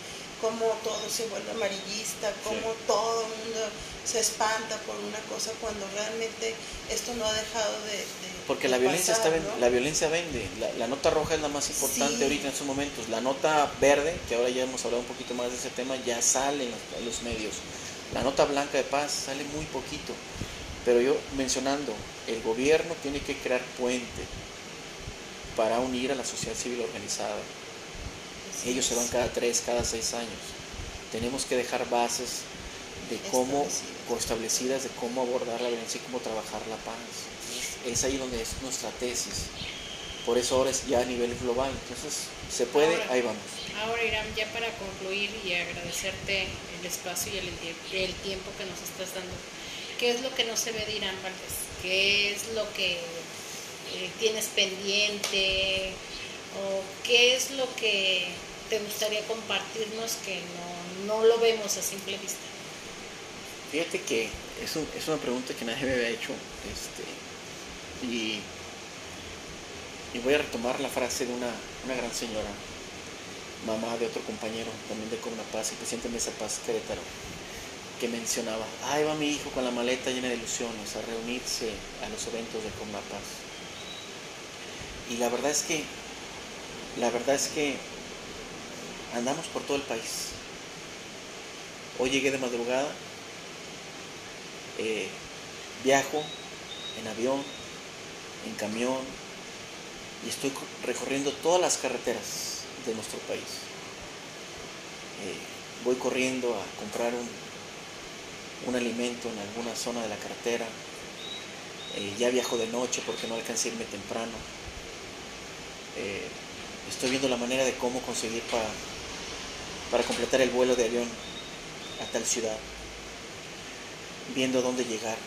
cómo todo se vuelve amarillista, cómo todo el mundo se espanta por una cosa cuando realmente esto no ha dejado de... Porque la violencia está la violencia vende, la, nota roja es la más importante ahorita en estos momentos, la nota verde, que ahora ya hemos hablado un poquito más de ese tema, ya sale en los, medios, la nota blanca de paz sale muy poquito, pero yo mencionando, el gobierno tiene que crear puente para unir a la sociedad civil organizada ellos se van cada tres, cada seis años. Tenemos que dejar bases de cómo, establecidas de cómo abordar la violencia y cómo trabajar la paz. Es ahí donde es nuestra tesis. Por eso ahora es ya a nivel global. Entonces, se puede, ahí vamos. Ahora, Irán, ya para concluir y agradecerte el espacio y el, el tiempo que nos estás dando, ¿qué es lo que no se ve de Irán Valdés? ¿Qué es lo que eh, tienes pendiente? ¿O qué es lo que te gustaría compartirnos que no, lo vemos a simple vista? Fíjate que es, una pregunta que nadie me había hecho este, y, voy a retomar la frase de una, gran señora, mamá de otro compañero también de Paz, el presidente de Mesa Paz Querétaro, que mencionaba, ahí va mi hijo con la maleta llena de ilusiones a reunirse a los eventos de Paz. Y la verdad es que, la verdad es que andamos por todo el país. Hoy llegué de madrugada, eh, viajo en avión, en camión, y estoy recorriendo todas las carreteras de nuestro país. Eh, voy corriendo a comprar un, un, alimento en alguna zona de la carretera. Eh, ya viajo de noche porque no alcancé a irme temprano. estoy viendo la manera de cómo conseguir para para completar el vuelo de avión a tal ciudad, viendo dónde llegar,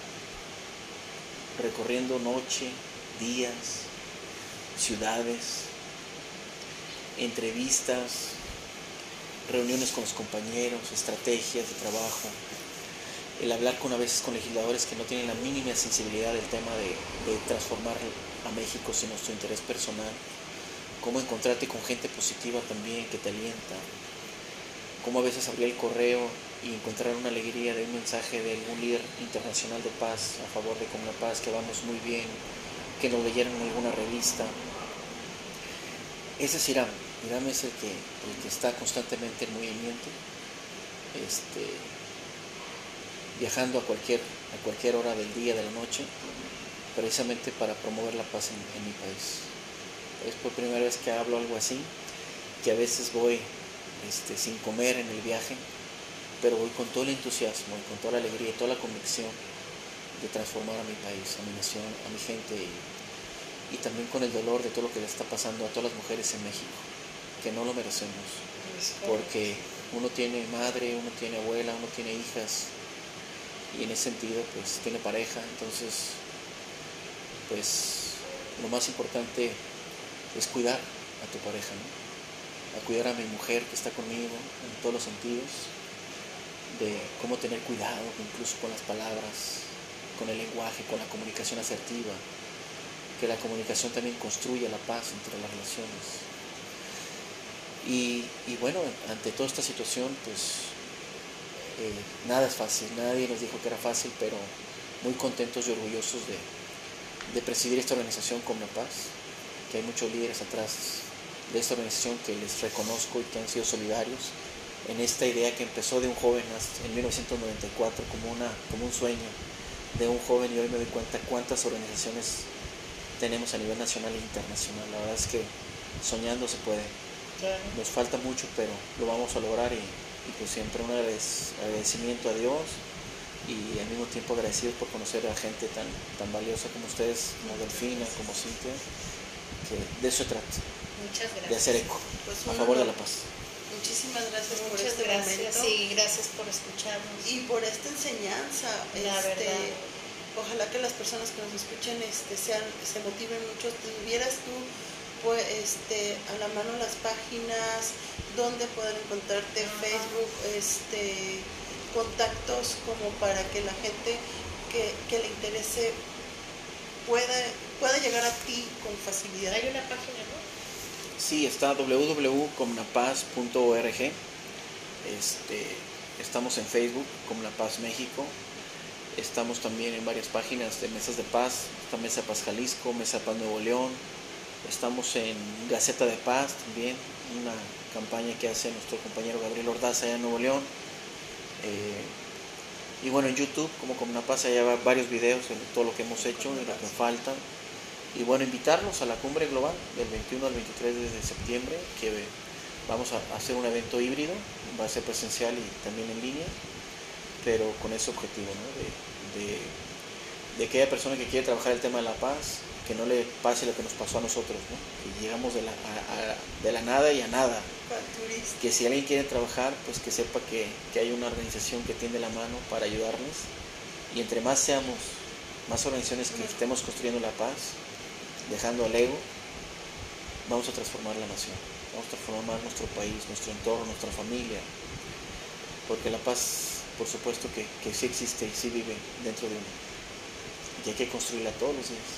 recorriendo noche, días, ciudades, entrevistas, reuniones con los compañeros, estrategias de trabajo, el hablar con a veces con legisladores que no tienen la mínima sensibilidad del tema de, transformar a México sin nuestro interés personal, cómo encontrarte con gente positiva también que te alienta, cómo a veces abrir el correo y encontrar una alegría de un mensaje de algún líder internacional de paz a favor de Comuna Paz, que vamos muy bien, que nos leyeron en alguna revista. Ese es Irán. Irán es el que, el que está constantemente en movimiento, este, viajando a cualquier, a cualquier hora del día, de la noche, precisamente para promover la paz en mi país. Es por primera vez que hablo algo así, que a veces voy este, sin comer en el viaje, pero voy con todo el entusiasmo y con toda la alegría y toda la convicción de transformar a mi país, a mi nación, a mi gente y, también con el dolor de todo lo que le está pasando a todas las mujeres en México, que no lo merecemos, porque uno tiene madre, uno tiene abuela, uno tiene hijas y en ese sentido pues tiene pareja, entonces pues lo más importante es cuidar a tu pareja, ¿no? A cuidar a mi mujer que está conmigo en todos los sentidos, de cómo tener cuidado incluso con las palabras, con el lenguaje, con la comunicación asertiva, que la comunicación también construya la paz entre las relaciones. Y, bueno, ante toda esta situación, pues eh, nada es fácil, nadie nos dijo que era fácil, pero muy contentos y orgullosos de, de presidir esta organización con la paz, que hay muchos líderes atrás de esta organización que les reconozco y que han sido solidarios en esta idea que empezó de un joven en 1994 como, una, como un sueño de un joven y hoy me doy cuenta cuántas organizaciones tenemos a nivel nacional e internacional. La verdad es que soñando se puede. Nos falta mucho, pero lo vamos a lograr y, pues siempre un agradecimiento a Dios y al mismo tiempo agradecido por conocer a gente tan, tan valiosa como ustedes, como Delfina, como Cintia, que de eso se trata. Muchas gracias. De hacer eco pues a favor de la paz. Muchísimas gracias por Muchas este gracias, momento. Sí, gracias por escucharnos. Y por esta enseñanza. La este, verdad. Ojalá que las personas que nos escuchen este, sean, se motiven mucho. Tuvieras tú pues, este, a la mano las páginas, donde pueden encontrarte, Facebook, este, contactos como para que la gente que, que le interese pueda, pueda llegar a ti con facilidad. Hay una página, ¿no? Sí, está www.comnapaz.org. Este, estamos en Facebook, Comnapaz México. Estamos también en varias páginas de mesas de paz. Está Mesa Paz Jalisco, Mesa Paz Nuevo León. Estamos en Gaceta de Paz también, una campaña que hace nuestro compañero Gabriel Ordaz allá en Nuevo León. Eh, y bueno, en YouTube, como Comnapaz, hay varios videos de todo lo que hemos hecho, de lo que falta y bueno, invitarlos a la cumbre global del 21 al 23 de septiembre, que vamos a hacer un evento híbrido, va a ser presencial y también en línea, pero con ese objetivo, ¿no? de, de, que haya personas que quiere trabajar el tema de la paz, que no le pase lo que nos pasó a nosotros, ¿no? que llegamos de la, de la nada y a nada. Que si alguien quiere trabajar, pues que sepa que, que hay una organización que tiende la mano para ayudarles. Y entre más seamos, más organizaciones que estemos construyendo la paz, dejando al ego, vamos a transformar la nación, vamos a transformar nuestro país, nuestro entorno, nuestra familia, porque la paz, por supuesto que, sí existe y sí vive dentro de uno, y hay que construirla todos los días.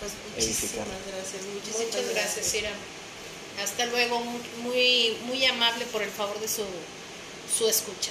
Pues muchísimas gracias, Muchas gracias, Ira. Hasta luego, muy, muy amable por el favor de su, su escucha.